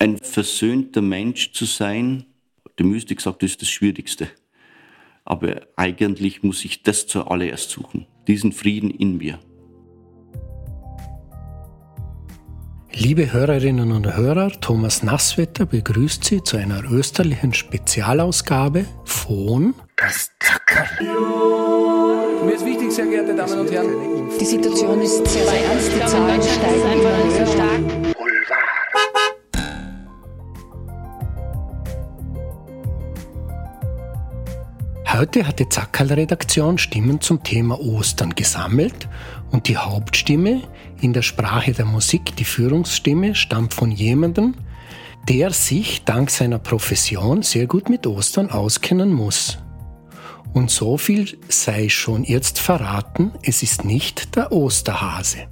Ein versöhnter Mensch zu sein, der Mystik sagt, das ist das Schwierigste. Aber eigentlich muss ich das zuallererst suchen, diesen Frieden in mir. Liebe Hörerinnen und Hörer, Thomas Nasswetter begrüßt Sie zu einer österlichen Spezialausgabe von Das Zackerl. Mir ist wichtig, sehr geehrte Damen und Herren. Die Situation ist sehr, sehr ernst. Die Zahlen steigen immer höher. Heute hat die Zackerl-Redaktion Stimmen zum Thema Ostern gesammelt und die Hauptstimme in der Sprache der Musik, die Führungsstimme, stammt von jemandem, der sich dank seiner Profession sehr gut mit Ostern auskennen muss. Und so viel sei schon jetzt verraten, es ist nicht der Osterhase.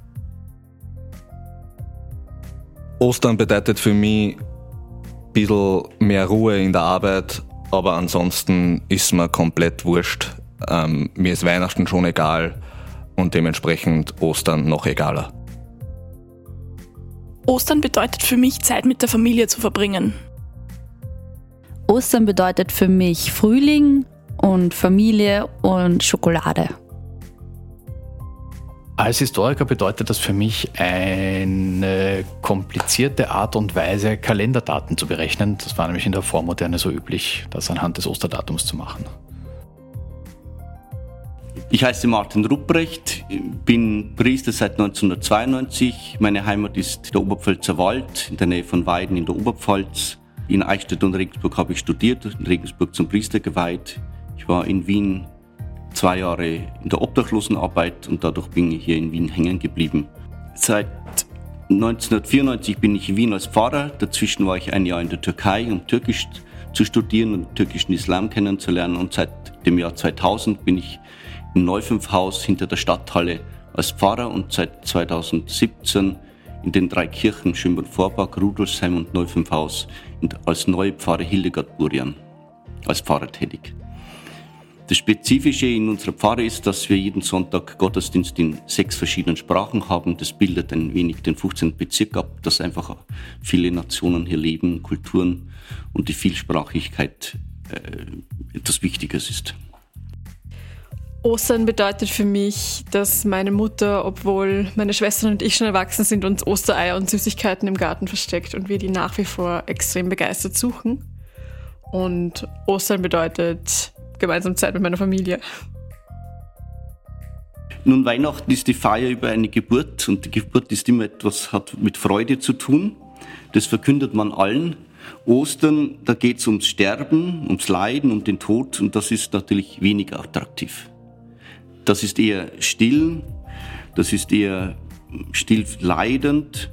Ostern bedeutet für mich ein bisschen mehr Ruhe in der Arbeit, aber ansonsten ist mir komplett wurscht. Ähm, mir ist Weihnachten schon egal und dementsprechend Ostern noch egaler. Ostern bedeutet für mich, Zeit mit der Familie zu verbringen. Ostern bedeutet für mich Frühling und Familie und Schokolade. Als Historiker bedeutet das für mich eine komplizierte Art und Weise, Kalenderdaten zu berechnen. Das war nämlich in der Vormoderne so üblich, das anhand des Osterdatums zu machen. Ich heiße Martin Rupprecht, bin Priester seit 1992. Meine Heimat ist der Oberpfälzer Wald in der Nähe von Weiden in der Oberpfalz. In Eichstätt und Regensburg habe ich studiert, in Regensburg zum Priester geweiht. Ich war in Wien zwei Jahre in der Obdachlosenarbeit und dadurch bin ich hier in Wien hängen geblieben. Seit 1994 bin ich in Wien als Pfarrer. Dazwischen war ich ein Jahr in der Türkei, um Türkisch zu studieren und türkischen Islam kennenzulernen. Und seit dem Jahr 2000 bin ich im Neufünfhaus hinter der Stadthalle als Pfarrer und seit 2017 in den drei Kirchen Schönborn-Vorbach, Rudolfsheim und Neufünfhaus als neue Pfarrer Hildegard Burian als Pfarrer tätig. Das Spezifische in unserer Pfarre ist, dass wir jeden Sonntag Gottesdienst in sechs verschiedenen Sprachen haben. Das bildet ein wenig den 15. Bezirk ab, dass einfach viele Nationen hier leben, Kulturen und die Vielsprachigkeit äh, etwas Wichtiges ist. Ostern bedeutet für mich, dass meine Mutter, obwohl meine Schwestern und ich schon erwachsen sind, uns Ostereier und Süßigkeiten im Garten versteckt und wir die nach wie vor extrem begeistert suchen. Und Ostern bedeutet gemeinsam Zeit mit meiner Familie. Nun, Weihnachten ist die Feier über eine Geburt und die Geburt ist immer etwas, hat mit Freude zu tun. Das verkündet man allen. Ostern, da geht es ums Sterben, ums Leiden, um den Tod und das ist natürlich weniger attraktiv. Das ist eher still, das ist eher still leidend,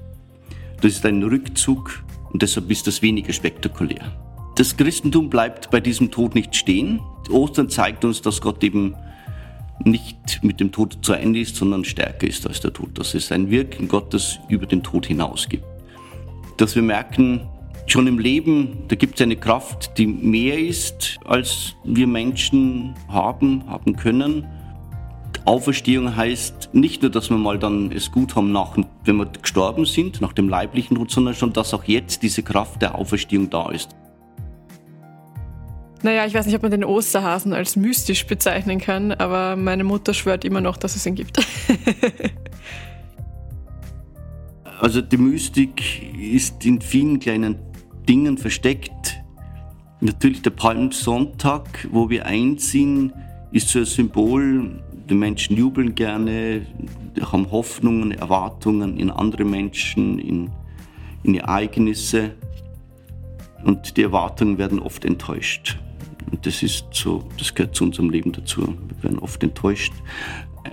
das ist ein Rückzug und deshalb ist das weniger spektakulär. Das Christentum bleibt bei diesem Tod nicht stehen. Ostern zeigt uns, dass Gott eben nicht mit dem Tod zu Ende ist, sondern stärker ist als der Tod. Dass es ein Wirken Gottes über den Tod hinaus gibt. Dass wir merken, schon im Leben, da gibt es eine Kraft, die mehr ist, als wir Menschen haben, haben können. Auferstehung heißt nicht nur, dass wir mal dann es gut haben, nach, wenn wir gestorben sind, nach dem leiblichen Tod, sondern schon, dass auch jetzt diese Kraft der Auferstehung da ist. Naja, ich weiß nicht, ob man den Osterhasen als mystisch bezeichnen kann, aber meine Mutter schwört immer noch, dass es ihn gibt. also die Mystik ist in vielen kleinen Dingen versteckt. Natürlich der Palmsonntag, wo wir einziehen, ist so ein Symbol die Menschen jubeln gerne, haben Hoffnungen, Erwartungen in andere Menschen, in, in Ereignisse. Und die Erwartungen werden oft enttäuscht. Und das ist so, das gehört zu unserem Leben dazu. Wir werden oft enttäuscht.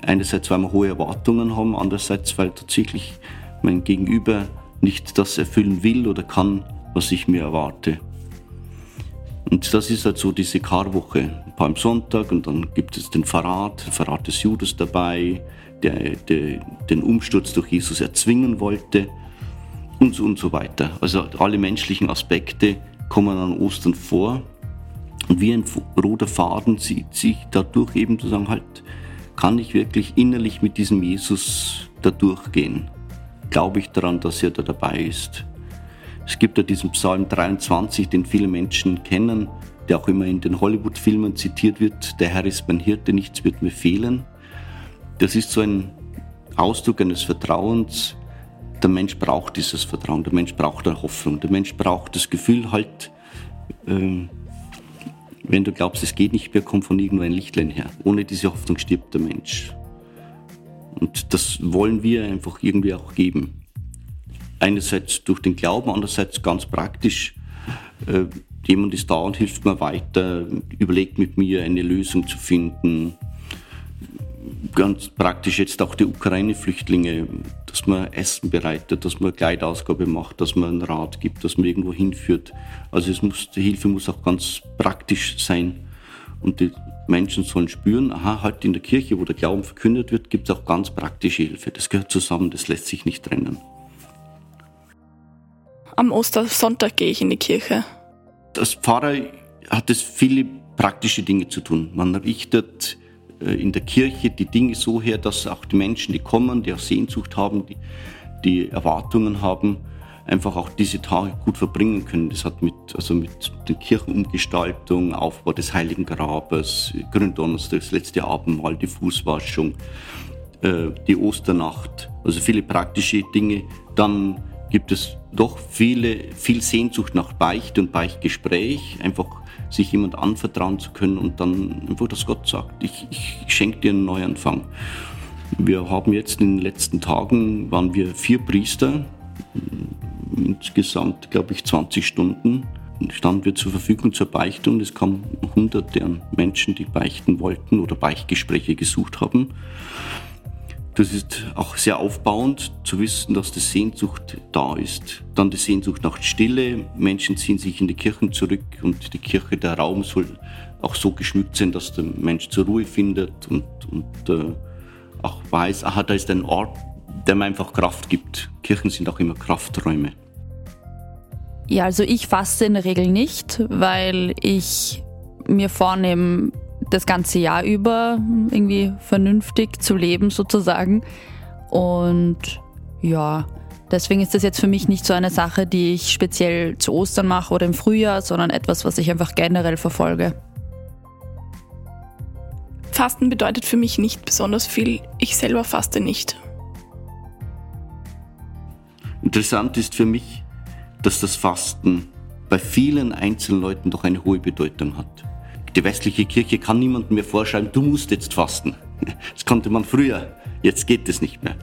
Einerseits, weil wir hohe Erwartungen haben, andererseits, weil tatsächlich mein Gegenüber nicht das erfüllen will oder kann, was ich mir erwarte. Und das ist halt so diese Karwoche, Palmsonntag und dann gibt es den Verrat, den Verrat des Judas dabei, der, der den Umsturz durch Jesus erzwingen wollte und so und so weiter. Also alle menschlichen Aspekte kommen an Ostern vor und wie ein roter Faden zieht sich dadurch eben zu sagen, halt, kann ich wirklich innerlich mit diesem Jesus da durchgehen? Glaube ich daran, dass er da dabei ist? Es gibt ja diesen Psalm 23, den viele Menschen kennen, der auch immer in den Hollywood-Filmen zitiert wird. Der Herr ist mein Hirte, nichts wird mir fehlen. Das ist so ein Ausdruck eines Vertrauens. Der Mensch braucht dieses Vertrauen, der Mensch braucht eine Hoffnung, der Mensch braucht das Gefühl halt, ähm, wenn du glaubst, es geht nicht mehr, kommt von irgendwo ein Lichtlein her. Ohne diese Hoffnung stirbt der Mensch. Und das wollen wir einfach irgendwie auch geben. Einerseits durch den Glauben, andererseits ganz praktisch. Äh, jemand ist da und hilft mir weiter, überlegt mit mir eine Lösung zu finden. Ganz praktisch jetzt auch die Ukraine-Flüchtlinge, dass man Essen bereitet, dass man Kleidausgabe macht, dass man einen Rat gibt, dass man irgendwo hinführt. Also es muss, die Hilfe muss auch ganz praktisch sein. Und die Menschen sollen spüren, aha, heute in der Kirche, wo der Glauben verkündet wird, gibt es auch ganz praktische Hilfe. Das gehört zusammen, das lässt sich nicht trennen. Am Ostersonntag gehe ich in die Kirche. Als Pfarrer hat es viele praktische Dinge zu tun. Man richtet in der Kirche die Dinge so her, dass auch die Menschen, die kommen, die auch Sehnsucht haben, die, die Erwartungen haben, einfach auch diese Tage gut verbringen können. Das hat mit, also mit der Kirchenumgestaltung, Aufbau des Heiligen Grabes, Gründonnerstag, das letzte Abendmahl, die Fußwaschung, äh, die Osternacht, also viele praktische Dinge. Dann gibt es doch viele, viel Sehnsucht nach Beichte und Beichtgespräch, einfach sich jemand anvertrauen zu können und dann einfach, dass Gott sagt, ich, ich schenke dir einen Neuanfang. Wir haben jetzt in den letzten Tagen, waren wir vier Priester, insgesamt, glaube ich, 20 Stunden standen wir zur Verfügung zur Beichtung. Es kamen hunderte an Menschen, die beichten wollten oder Beichtgespräche gesucht haben. Das ist auch sehr aufbauend zu wissen, dass die Sehnsucht da ist. Dann die Sehnsucht nach Stille. Menschen ziehen sich in die Kirchen zurück und die Kirche, der Raum soll auch so geschmückt sein, dass der Mensch zur Ruhe findet und, und äh, auch weiß, aha, da ist ein Ort, der mir einfach Kraft gibt. Kirchen sind auch immer Krafträume. Ja, also ich faste in der Regel nicht, weil ich mir vornehme, das ganze Jahr über irgendwie vernünftig zu leben sozusagen. Und ja, deswegen ist das jetzt für mich nicht so eine Sache, die ich speziell zu Ostern mache oder im Frühjahr, sondern etwas, was ich einfach generell verfolge. Fasten bedeutet für mich nicht besonders viel. Ich selber faste nicht. Interessant ist für mich, dass das Fasten bei vielen einzelnen Leuten doch eine hohe Bedeutung hat. Die westliche Kirche kann niemandem mehr vorschreiben, du musst jetzt fasten. Das konnte man früher, jetzt geht es nicht mehr.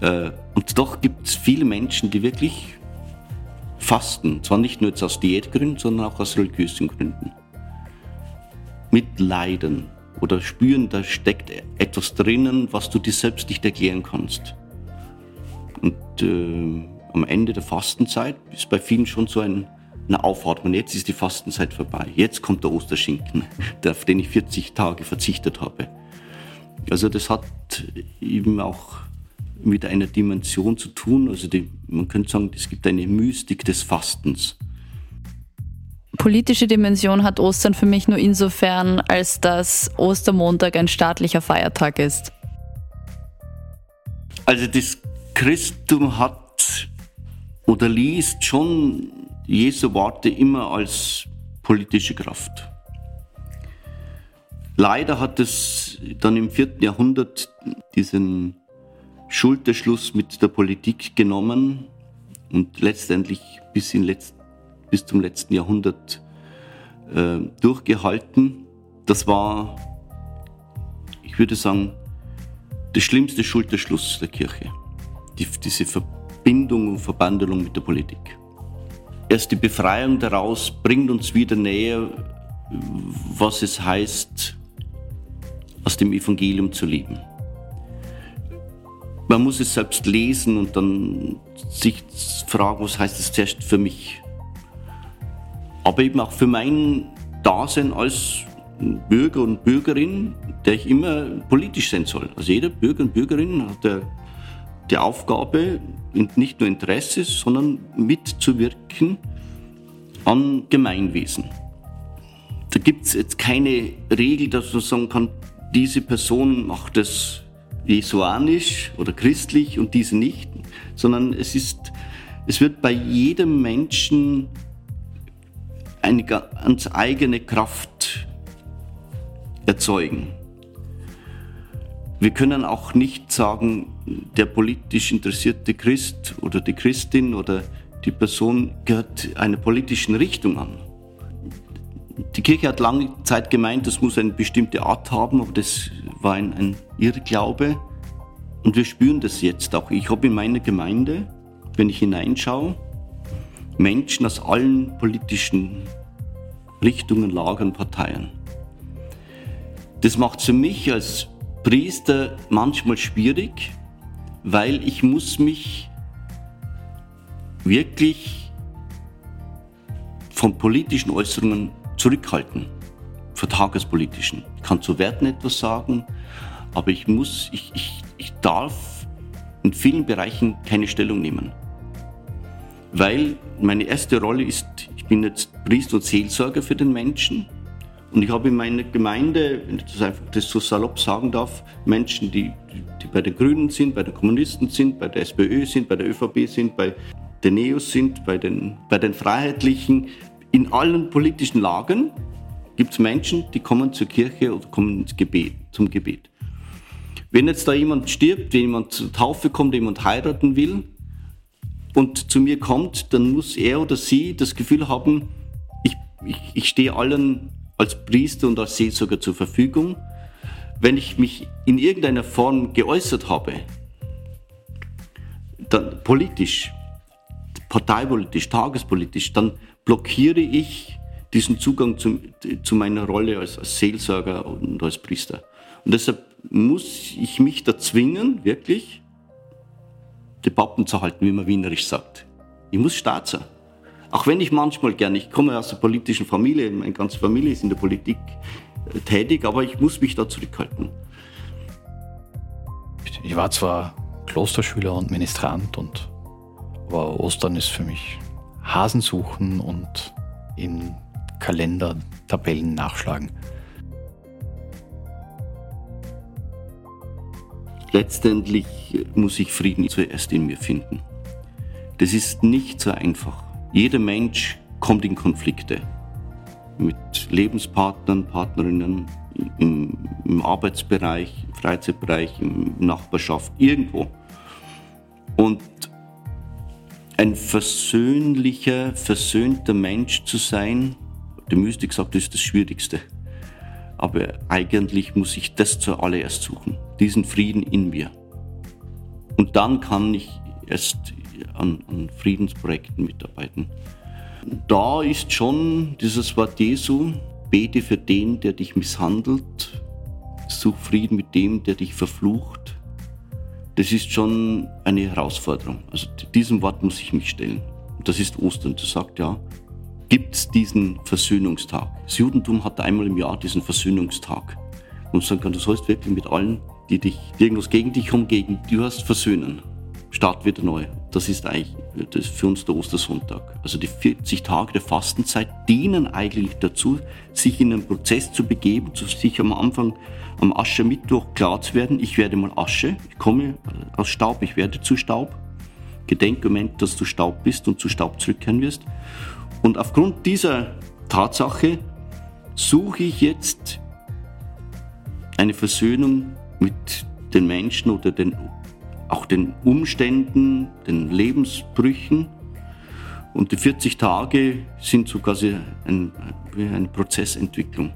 Äh, und doch gibt es viele Menschen, die wirklich fasten. Zwar nicht nur jetzt aus Diätgründen, sondern auch aus religiösen Gründen. Mit Leiden oder spüren, da steckt etwas drinnen, was du dir selbst nicht erklären kannst. Und äh, am Ende der Fastenzeit ist bei vielen schon so ein, eine Aufatmung. Jetzt ist die Fastenzeit vorbei. Jetzt kommt der Osterschinken, auf den ich 40 Tage verzichtet habe. Also das hat eben auch mit einer Dimension zu tun. Also die, man könnte sagen, es gibt eine Mystik des Fastens. Politische Dimension hat Ostern für mich nur insofern, als dass Ostermontag ein staatlicher Feiertag ist. Also das Christum hat oder liest schon Jesu Worte immer als politische Kraft. Leider hat es dann im vierten Jahrhundert diesen Schulterschluss mit der Politik genommen und letztendlich bis, Letz-, bis zum letzten Jahrhundert äh, durchgehalten. Das war, ich würde sagen, der schlimmste Schulterschluss der Kirche die, diese Verbindung und Verbandelung mit der Politik. Erst die Befreiung daraus bringt uns wieder näher, was es heißt, aus dem Evangelium zu leben. Man muss es selbst lesen und dann sich fragen, was heißt es zuerst für mich. Aber eben auch für mein Dasein als Bürger und Bürgerin, der ich immer politisch sein soll. Also jeder Bürger und Bürgerin hat der die Aufgabe, nicht nur Interesse, sondern mitzuwirken an Gemeinwesen. Da gibt es jetzt keine Regel, dass man sagen kann, diese Person macht es jesuanisch oder christlich und diese nicht, sondern es ist Es wird bei jedem Menschen eine ganz eigene Kraft erzeugen. Wir können auch nicht sagen, der politisch interessierte Christ oder die Christin oder die Person gehört einer politischen Richtung an. Die Kirche hat lange Zeit gemeint, das muss eine bestimmte Art haben, aber das war ein, ein Irrglaube. Und wir spüren das jetzt auch. Ich habe in meiner Gemeinde, wenn ich hineinschaue, Menschen aus allen politischen Richtungen, Lagern, Parteien. Das macht für mich als Priester manchmal schwierig, weil ich muss mich wirklich von politischen Äußerungen zurückhalten, von tagespolitischen. Ich kann zu Werten etwas sagen, aber ich muss, ich, ich, ich darf in vielen Bereichen keine Stellung nehmen. Weil meine erste Rolle ist, ich bin jetzt Priester und Seelsorger für den Menschen. Und ich habe in meiner Gemeinde, wenn ich das einfach das so salopp sagen darf, Menschen, die, die bei den Grünen sind, bei den Kommunisten sind, bei der SPÖ sind, bei der ÖVP sind, bei den Neos sind, bei den, bei den Freiheitlichen. In allen politischen Lagen gibt es Menschen, die kommen zur Kirche oder kommen ins Gebet, zum Gebet. Wenn jetzt da jemand stirbt, wenn jemand zur Taufe kommt, jemand heiraten will und zu mir kommt, dann muss er oder sie das Gefühl haben, ich, ich, ich stehe allen als Priester und als Seelsorger zur Verfügung. Wenn ich mich in irgendeiner Form geäußert habe, dann politisch, parteipolitisch, tagespolitisch, dann blockiere ich diesen Zugang zu, zu meiner Rolle als, als Seelsorger und als Priester. Und deshalb muss ich mich da zwingen, wirklich, die Pappen zu halten, wie man wienerisch sagt. Ich muss stark sein. Auch wenn ich manchmal gerne, ich komme aus einer politischen Familie, meine ganze Familie ist in der Politik äh, tätig, aber ich muss mich da zurückhalten. Ich war zwar Klosterschüler und Ministrant, und, aber Ostern ist für mich Hasen suchen und in Kalendertabellen nachschlagen. Letztendlich muss ich Frieden zuerst in mir finden. Das ist nicht so einfach. Jeder Mensch kommt in Konflikte mit Lebenspartnern, Partnerinnen, im, im Arbeitsbereich, im Freizeitbereich, im Nachbarschaft, irgendwo. Und ein versöhnlicher, versöhnter Mensch zu sein, die Mystik sagt, das ist das Schwierigste. Aber eigentlich muss ich das zuallererst suchen, diesen Frieden in mir. Und dann kann ich erst an, an Friedensprojekten mitarbeiten. Da ist schon dieses Wort Jesu, bete für den, der dich misshandelt, such Frieden mit dem, der dich verflucht. Das ist schon eine Herausforderung. Also diesem Wort muss ich mich stellen. Das ist Ostern. Das sagt ja, gibt es diesen Versöhnungstag. Das Judentum hat einmal im Jahr diesen Versöhnungstag. Und sagen kann, du sollst wirklich mit allen, die dich die irgendwas gegen dich gegen du hast versöhnen. Start wieder neu. Das ist eigentlich das ist für uns der Ostersonntag. Also die 40 Tage der Fastenzeit dienen eigentlich dazu, sich in einen Prozess zu begeben, sich am Anfang am Aschermittwoch klar zu werden, ich werde mal Asche, ich komme aus Staub, ich werde zu Staub. Gedenk Moment, dass du Staub bist und zu Staub zurückkehren wirst. Und aufgrund dieser Tatsache suche ich jetzt eine Versöhnung mit den Menschen oder den, auch den Umständen, den Lebensbrüchen. Und die 40 Tage sind so quasi ein, eine Prozessentwicklung.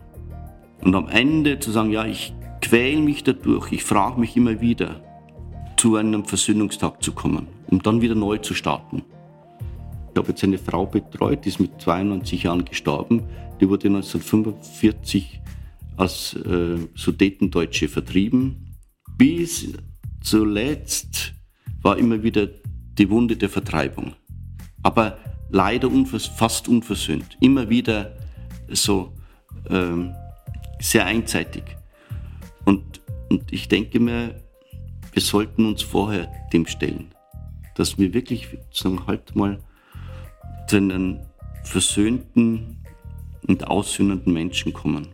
Und am Ende zu sagen, ja, ich quäle mich dadurch, ich frage mich immer wieder, zu einem Versöhnungstag zu kommen, um dann wieder neu zu starten. Ich habe jetzt eine Frau betreut, die ist mit 92 Jahren gestorben. Die wurde 1945 als äh, Sudetendeutsche vertrieben. Bis zuletzt war immer wieder die Wunde der Vertreibung. Aber leider unvers fast unversöhnt. Immer wieder so ähm, sehr einseitig. Und, und ich denke mir, wir sollten uns vorher dem stellen. Dass wir wirklich sagen, halt mal zu einem versöhnten und aussöhnenden Menschen kommen.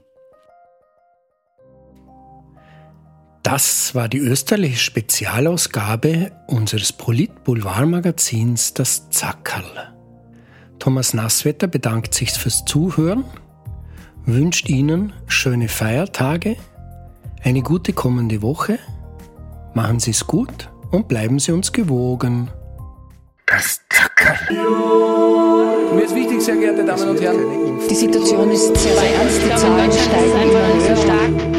Das war die österliche Spezialausgabe unseres Polit-Boulevard-Magazins Das Zackerl. Thomas Nasswetter bedankt sich fürs Zuhören, wünscht Ihnen schöne Feiertage, eine gute kommende Woche, machen Sie es gut und bleiben Sie uns gewogen. Das Zackerl. Mir ist wichtig, sehr geehrte Damen und Herren. Die Situation ist sehr, sehr ernst. Die Zahlen steigen immer höher.